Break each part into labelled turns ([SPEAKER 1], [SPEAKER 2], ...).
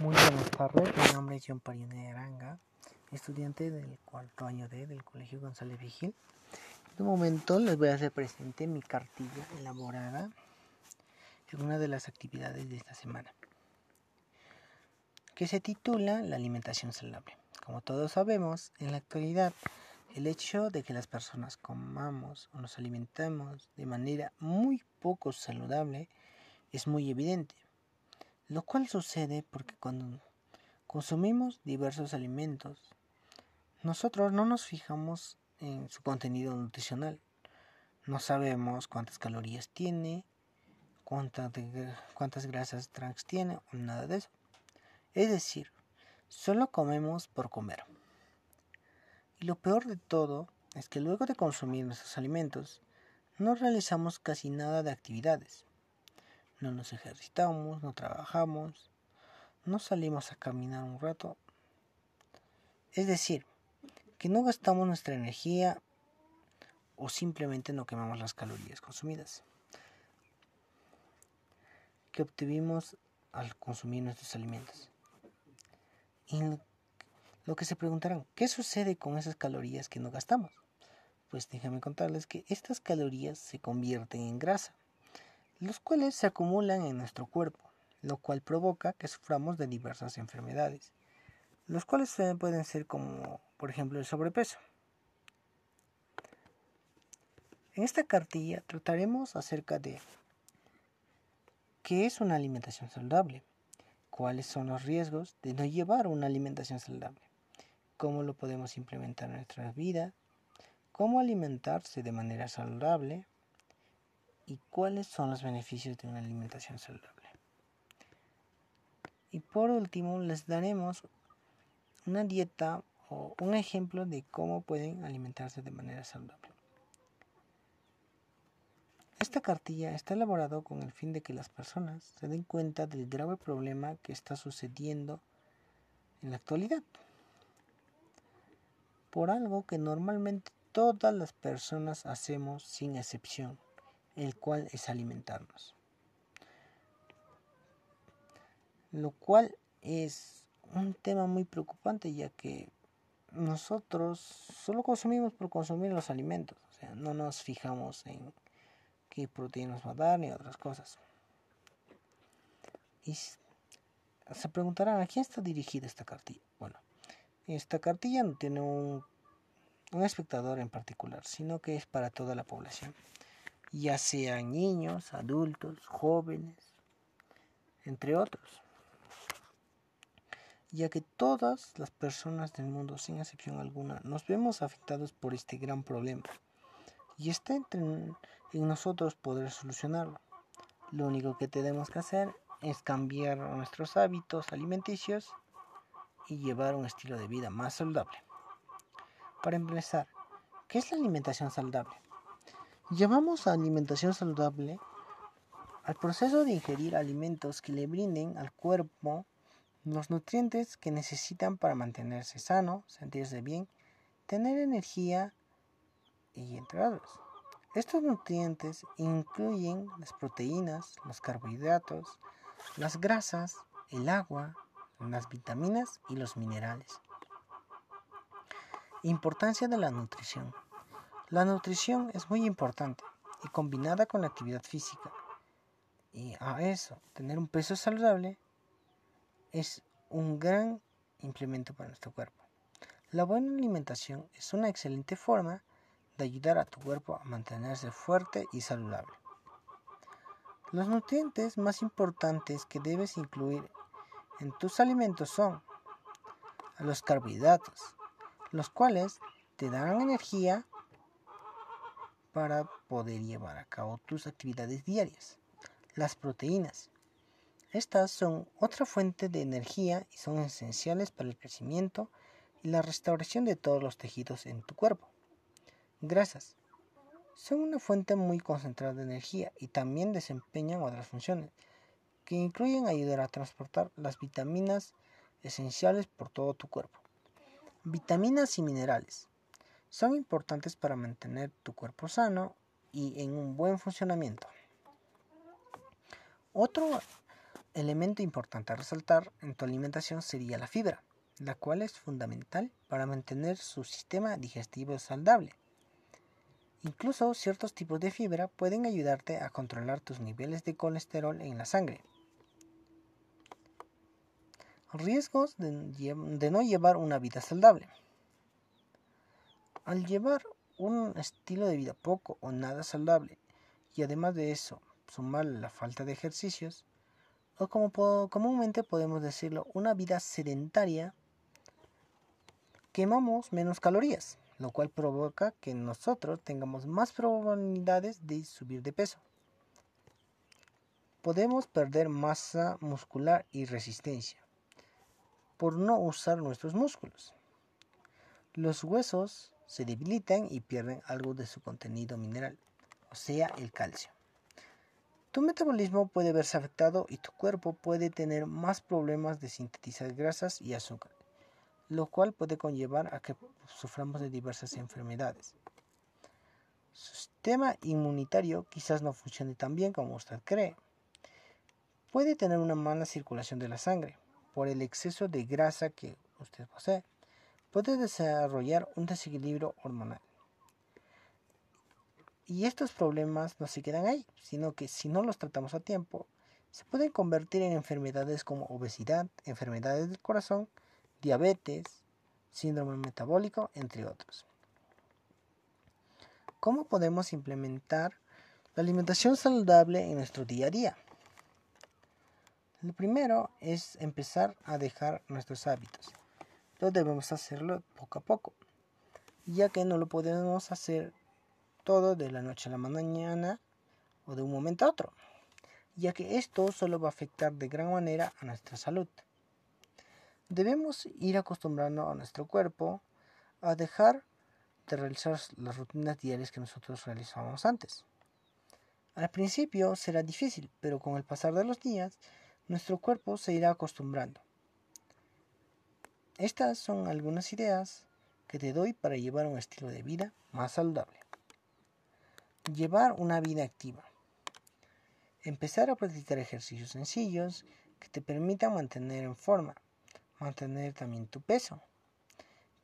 [SPEAKER 1] Muy buenas tardes, mi nombre es John Parione Aranga, estudiante del cuarto año D del Colegio González Vigil. En este momento les voy a hacer presente mi cartilla elaborada en una de las actividades de esta semana, que se titula La alimentación saludable. Como todos sabemos, en la actualidad el hecho de que las personas comamos o nos alimentemos de manera muy poco saludable es muy evidente lo cual sucede porque cuando consumimos diversos alimentos, nosotros no nos fijamos en su contenido nutricional. No sabemos cuántas calorías tiene, cuántas, grasas trans tiene o nada de eso. Es decir, solo comemos por comer. Y lo peor de todo es que luego de consumir nuestros alimentos, no realizamos casi nada de actividades no nos ejercitamos, no trabajamos, no salimos a caminar un rato. Es decir, que no gastamos nuestra energía o simplemente no quemamos las calorías consumidas que obtuvimos al consumir nuestros alimentos. Y lo que se preguntarán, ¿qué sucede con esas calorías que no gastamos? Pues déjame contarles que estas calorías se convierten en grasa los cuales se acumulan en nuestro cuerpo, lo cual provoca que suframos de diversas enfermedades, los cuales pueden ser como, por ejemplo, el sobrepeso. En esta cartilla trataremos acerca de qué es una alimentación saludable, cuáles son los riesgos de no llevar una alimentación saludable, cómo lo podemos implementar en nuestra vida, cómo alimentarse de manera saludable, y cuáles son los beneficios de una alimentación saludable. Y por último les daremos una dieta o un ejemplo de cómo pueden alimentarse de manera saludable. Esta cartilla está elaborada con el fin de que las personas se den cuenta del grave problema que está sucediendo en la actualidad. Por algo que normalmente todas las personas hacemos sin excepción el cual es alimentarnos. Lo cual es un tema muy preocupante ya que nosotros solo consumimos por consumir los alimentos, o sea, no nos fijamos en qué proteínas va a dar ni otras cosas. Y se preguntarán, ¿a quién está dirigida esta cartilla? Bueno, esta cartilla no tiene un, un espectador en particular, sino que es para toda la población ya sean niños, adultos, jóvenes, entre otros, ya que todas las personas del mundo, sin excepción alguna, nos vemos afectados por este gran problema y está entre en nosotros poder solucionarlo. Lo único que tenemos que hacer es cambiar nuestros hábitos alimenticios y llevar un estilo de vida más saludable. Para empezar, ¿qué es la alimentación saludable? Llamamos a alimentación saludable al proceso de ingerir alimentos que le brinden al cuerpo los nutrientes que necesitan para mantenerse sano, sentirse bien, tener energía y entre otros. Estos nutrientes incluyen las proteínas, los carbohidratos, las grasas, el agua, las vitaminas y los minerales. Importancia de la nutrición. La nutrición es muy importante y combinada con la actividad física. Y a eso, tener un peso saludable es un gran implemento para nuestro cuerpo. La buena alimentación es una excelente forma de ayudar a tu cuerpo a mantenerse fuerte y saludable. Los nutrientes más importantes que debes incluir en tus alimentos son los carbohidratos, los cuales te darán energía para poder llevar a cabo tus actividades diarias. Las proteínas. Estas son otra fuente de energía y son esenciales para el crecimiento y la restauración de todos los tejidos en tu cuerpo. Grasas. Son una fuente muy concentrada de energía y también desempeñan otras funciones, que incluyen ayudar a transportar las vitaminas esenciales por todo tu cuerpo. Vitaminas y minerales son importantes para mantener tu cuerpo sano y en un buen funcionamiento. Otro, elemento importante a resaltar en tu alimentación sería la fibra, la cual es fundamental para mantener su sistema digestivo saludable. Incluso ciertos tipos de fibra pueden ayudarte a controlar tus niveles de colesterol en la sangre. Riesgos de, no llevar una vida saludable. Al llevar un estilo de vida poco o nada saludable y además de eso sumar la falta de ejercicios, o como comúnmente podemos decirlo, una vida sedentaria, quemamos menos calorías lo cual provoca que nosotros tengamos más probabilidades de subir de peso. Podemos perder masa muscular y resistencia por no usar nuestros músculos. Los huesos se debilitan y pierden algo de su contenido mineral, o sea, el calcio. Tu metabolismo puede verse afectado y tu cuerpo puede tener más problemas de sintetizar grasas y azúcar lo cual puede conllevar a que suframos de diversas enfermedades. Su sistema inmunitario quizás no funcione tan bien como usted cree. Puede tener una mala circulación de la sangre por el exceso de grasa que usted posee. Puede desarrollar un desequilibrio hormonal. Y estos problemas no se quedan ahí, sino que si no los tratamos a tiempo, se pueden convertir en enfermedades como obesidad, enfermedades del corazón, diabetes, síndrome metabólico, entre otros. ¿Cómo podemos implementar la alimentación saludable en nuestro día a día? Lo primero es empezar a dejar nuestros hábitos. Lo debemos hacerlo poco a poco, ya que no lo podemos hacer todo de la noche a la mañana o de un momento a otro, ya que esto solo va a afectar de gran manera a nuestra salud. Debemos ir acostumbrando a nuestro cuerpo a dejar de realizar las rutinas diarias que nosotros realizábamos antes. Al principio será difícil, pero con el pasar de los días, nuestro cuerpo se irá acostumbrando. Estas son algunas ideas que te doy para llevar un estilo de vida más saludable. Llevar una vida activa. Empezar a practicar ejercicios sencillos que te permitan mantener en forma mantener también tu peso.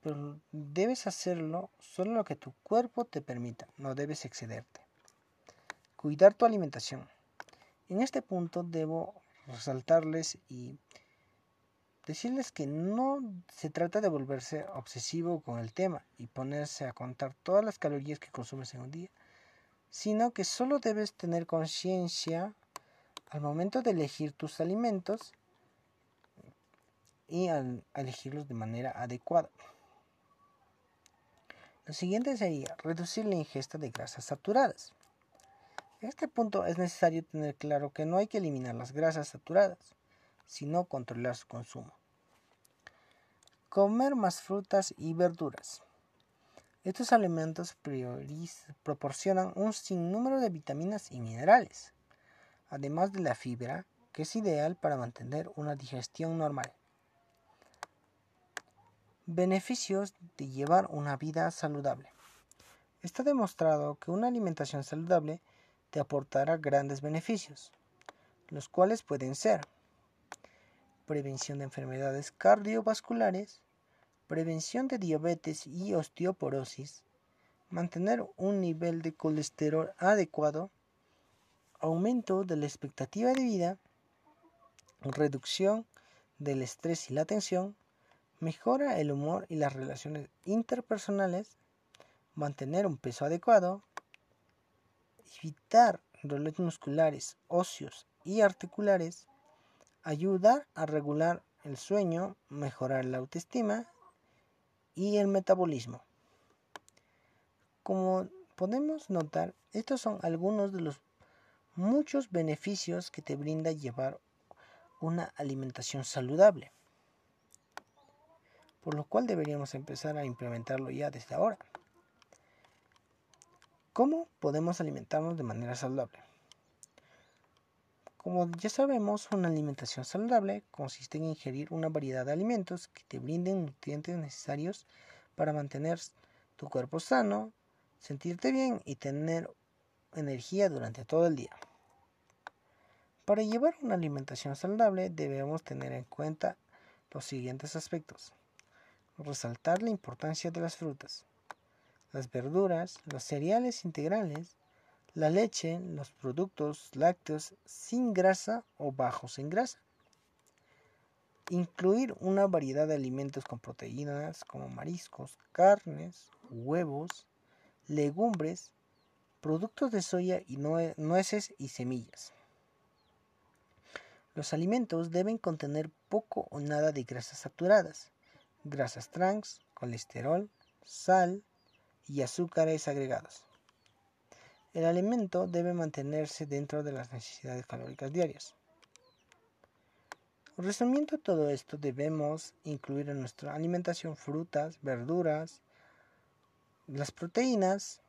[SPEAKER 1] Pero debes hacerlo solo lo que tu cuerpo te permita, no debes excederte. Cuidar tu alimentación. En este punto debo resaltarles y decirles que no se trata de volverse obsesivo con el tema y ponerse a contar todas las calorías que consumes en un día, sino que solo debes tener conciencia al momento de elegir tus alimentos y al elegirlos de manera adecuada. Lo siguiente sería reducir la ingesta de grasas saturadas. En este punto es necesario tener claro que no hay que eliminar las grasas saturadas, sino controlar su consumo. Comer más frutas y verduras. Estos alimentos proporcionan un sinnúmero de vitaminas y minerales, además de la fibra, que es ideal para mantener una digestión normal. Beneficios de llevar una vida saludable. Está demostrado que una alimentación saludable te aportará grandes beneficios, los cuales pueden ser prevención de enfermedades cardiovasculares, prevención de diabetes y osteoporosis, mantener un nivel de colesterol adecuado, aumento de la expectativa de vida, reducción del estrés y la tensión, mejora el humor y las relaciones interpersonales, mantener un peso adecuado, evitar dolores musculares, óseos y articulares, ayudar a regular el sueño, mejorar la autoestima y el metabolismo. Como podemos notar, estos son algunos de los muchos beneficios que te brinda llevar una alimentación saludable por lo cual deberíamos empezar a implementarlo ya desde ahora. ¿Cómo podemos alimentarnos de manera saludable? Como ya sabemos, una alimentación saludable consiste en ingerir una variedad de alimentos que te brinden nutrientes necesarios para mantener tu cuerpo sano, sentirte bien y tener energía durante todo el día. Para llevar una alimentación saludable debemos tener en cuenta los siguientes aspectos. Resaltar la importancia de las frutas, las verduras, los cereales integrales, la leche, los productos lácteos sin grasa o bajos en grasa. Incluir una variedad de alimentos con proteínas como mariscos, carnes, huevos, legumbres, productos de soya y nueces y semillas. Los alimentos deben contener poco o nada de grasas saturadas, grasas trans, colesterol, sal y azúcares agregados. El alimento debe mantenerse dentro de las necesidades calóricas diarias. Resumiendo todo esto, debemos incluir en nuestra alimentación frutas, verduras, las proteínas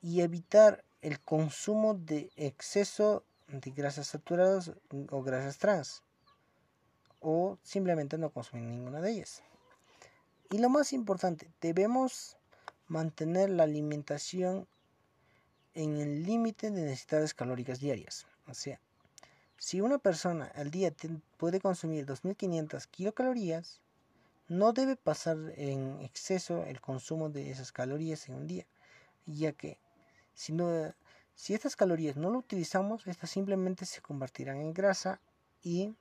[SPEAKER 1] y evitar el consumo de exceso de grasas saturadas o grasas trans o simplemente no consumir ninguna de ellas. Y lo más importante, debemos mantener la alimentación en el límite de necesidades calóricas diarias. O sea, si una persona al día puede consumir 2.500 kilocalorías, no debe pasar en exceso el consumo de esas calorías en un día, ya que si, no, si estas calorías no lo utilizamos, estas simplemente se convertirán en grasa y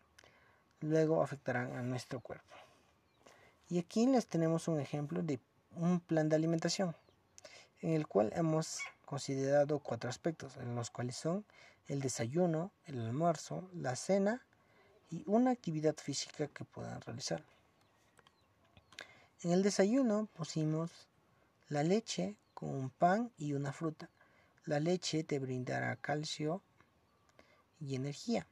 [SPEAKER 1] luego afectarán a nuestro cuerpo. Y aquí les tenemos un ejemplo de un plan de alimentación en el cual hemos considerado cuatro aspectos, en los cuales son el desayuno, el almuerzo, la cena y una actividad física que puedan realizar. En el desayuno pusimos la leche con un pan y una fruta. La leche te brindará calcio y energía.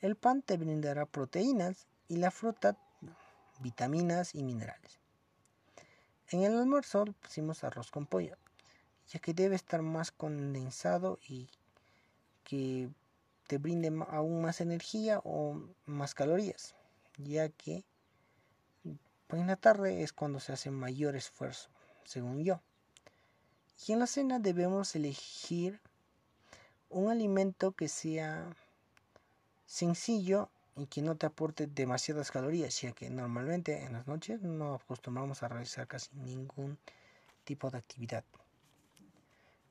[SPEAKER 1] El pan te brindará proteínas y la fruta vitaminas y minerales. En el almuerzo pusimos arroz con pollo, ya que debe estar más condensado y que te brinde aún más energía o más calorías, ya que pues, en la tarde es cuando se hace mayor esfuerzo, según yo. Y en la cena debemos elegir un alimento que sea sencillo y que no te aporte demasiadas calorías, ya que normalmente en las noches no acostumbramos a realizar casi ningún tipo de actividad.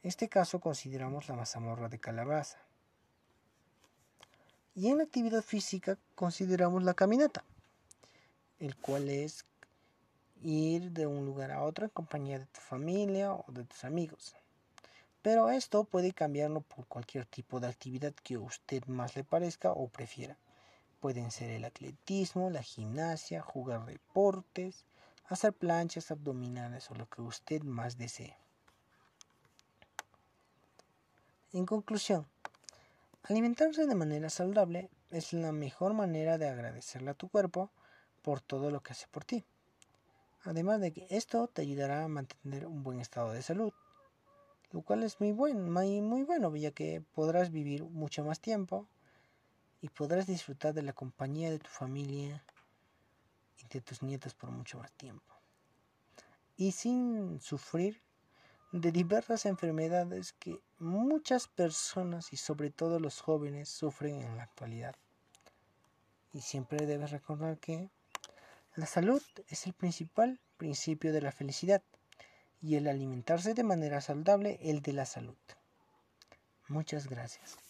[SPEAKER 1] En este caso consideramos la mazamorra de calabaza. Y en la actividad física consideramos la caminata, el cual es ir de un lugar a otro en compañía de tu familia o de tus amigos. Pero esto puede cambiarlo por cualquier tipo de actividad que a usted más le parezca o prefiera. Pueden ser el atletismo, la gimnasia, jugar deportes, hacer planchas abdominales o lo que usted más desee. En conclusión, alimentarse de manera saludable es la mejor manera de agradecerle a tu cuerpo por todo lo que hace por ti. Además de que esto te ayudará a mantener un buen estado de salud, lo cual es muy bueno, muy, muy bueno, ya que podrás vivir mucho más tiempo y podrás disfrutar de la compañía de tu familia y de tus nietos por mucho más tiempo. Y sin sufrir de diversas enfermedades que muchas personas y sobre todo los jóvenes sufren en la actualidad. Y siempre debes recordar que la salud es el principal principio de la felicidad y el alimentarse de manera saludable el de la salud. Muchas gracias.